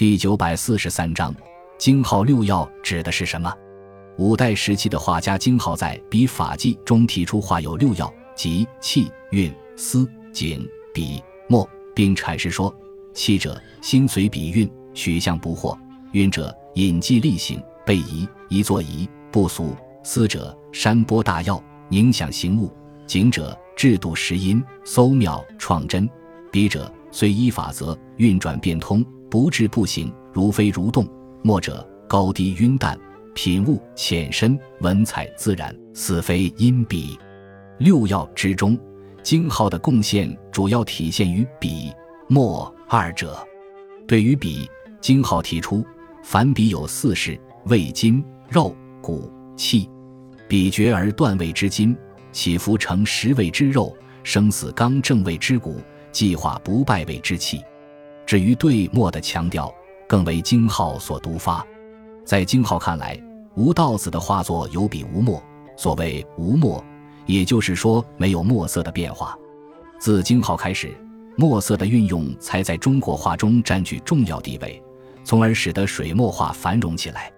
第九百四十三章，京号六曜指的是什么？五代时期的画家京号在《笔法记》中提出画有六曜，即气、韵、思、景、笔、墨，并阐释说：气者，心随笔韵，取象不惑；韵者，引迹立形，备移，移作仪，不俗；思者，山波大要，凝想形物；景者，制度识音，搜妙创真；笔者，虽依法则，运转变通。不至不行，如飞如动。墨者高低晕淡，品物浅深，文采自然，似非因笔。六要之中，京号的贡献主要体现于笔、墨二者。对于笔，京号提出：凡笔有四事：味筋、肉、骨、气。笔绝而断味之筋，起伏成实味之肉，生死刚正味之骨，计划不败味之气。至于对墨的强调，更为京浩所独发。在京浩看来，吴道子的画作有笔无墨。所谓无墨，也就是说没有墨色的变化。自京浩开始，墨色的运用才在中国画中占据重要地位，从而使得水墨画繁荣起来。